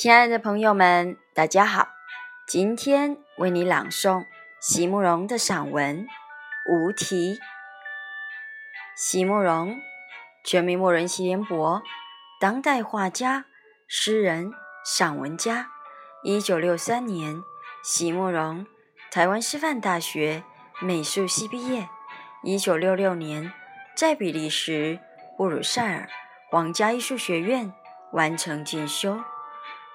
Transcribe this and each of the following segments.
亲爱的朋友们，大家好！今天为你朗诵席慕容的散文《无题》。席慕容，全名慕容席联博，当代画家、诗人、散文家。一九六三年，席慕容台湾师范大学美术系毕业。一九六六年，在比利时布鲁塞尔皇家艺术学院完成进修。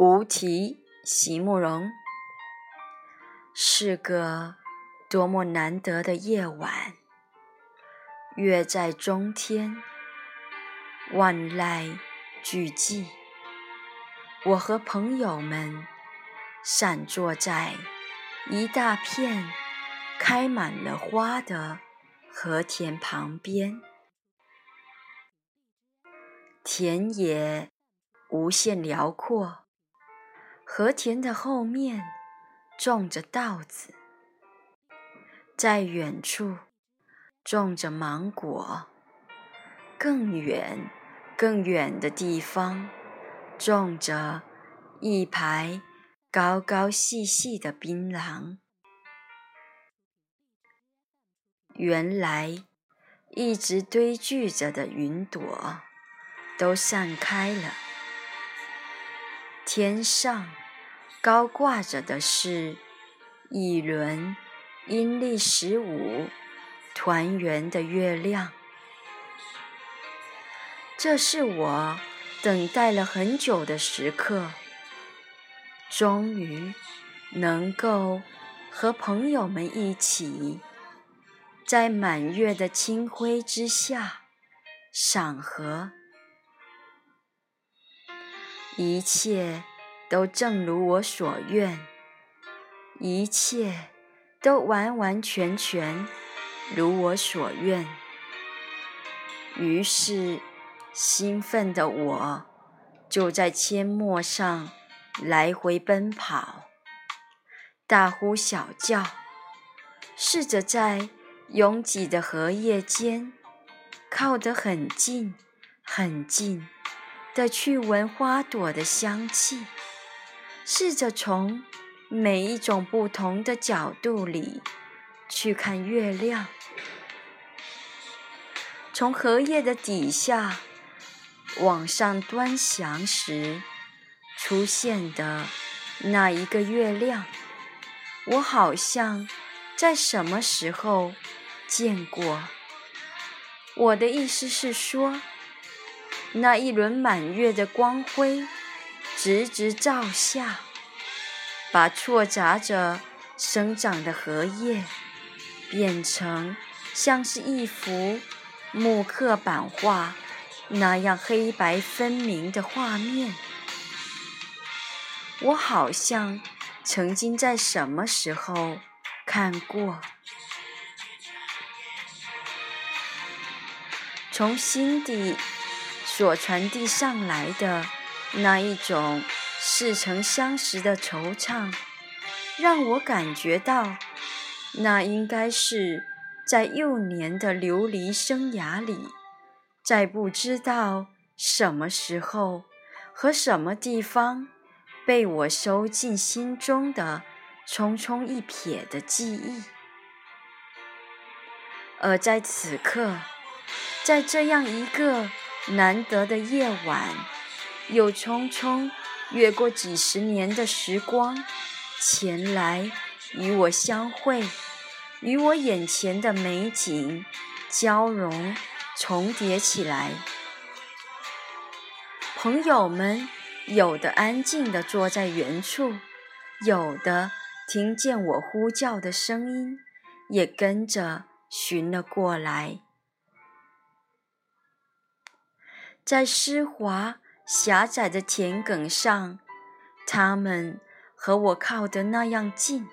无题，席慕容。是个多么难得的夜晚，月在中天，万籁俱寂。我和朋友们散坐在一大片开满了花的和田旁边，田野无限辽阔。和田的后面种着稻子，在远处种着芒果，更远、更远的地方种着一排高高细细的槟榔。原来一直堆聚着的云朵都散开了。天上高挂着的是一轮阴历十五团圆的月亮，这是我等待了很久的时刻，终于能够和朋友们一起，在满月的清辉之下赏荷。一切都正如我所愿，一切都完完全全如我所愿。于是，兴奋的我就在阡陌上来回奔跑，大呼小叫，试着在拥挤的荷叶间靠得很近，很近。的去闻花朵的香气，试着从每一种不同的角度里去看月亮。从荷叶的底下往上端详时出现的那一个月亮，我好像在什么时候见过。我的意思是说。那一轮满月的光辉，直直照下，把错杂着生长的荷叶变成像是一幅木刻版画那样黑白分明的画面。我好像曾经在什么时候看过，从心底。所传递上来的那一种似曾相识的惆怅，让我感觉到，那应该是在幼年的流离生涯里，在不知道什么时候和什么地方被我收进心中的匆匆一瞥的记忆，而在此刻，在这样一个。难得的夜晚，又匆匆越过几十年的时光，前来与我相会，与我眼前的美景交融、重叠起来。朋友们有的安静地坐在原处，有的听见我呼叫的声音，也跟着寻了过来。在湿滑狭窄的田埂上，他们和我靠得那样近，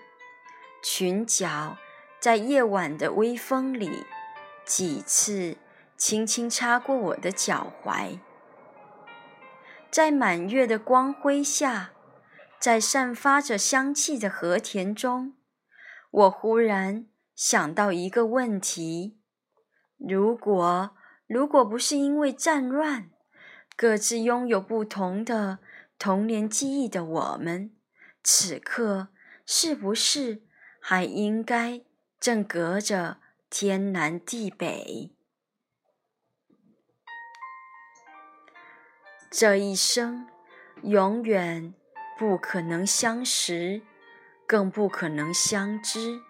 裙角在夜晚的微风里几次轻轻擦过我的脚踝。在满月的光辉下，在散发着香气的和田中，我忽然想到一个问题：如果……如果不是因为战乱，各自拥有不同的童年记忆的我们，此刻是不是还应该正隔着天南地北？这一生永远不可能相识，更不可能相知。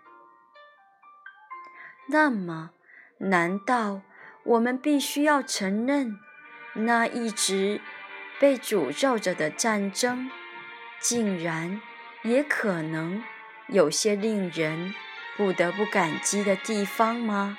那么，难道？我们必须要承认，那一直被诅咒着的战争，竟然也可能有些令人不得不感激的地方吗？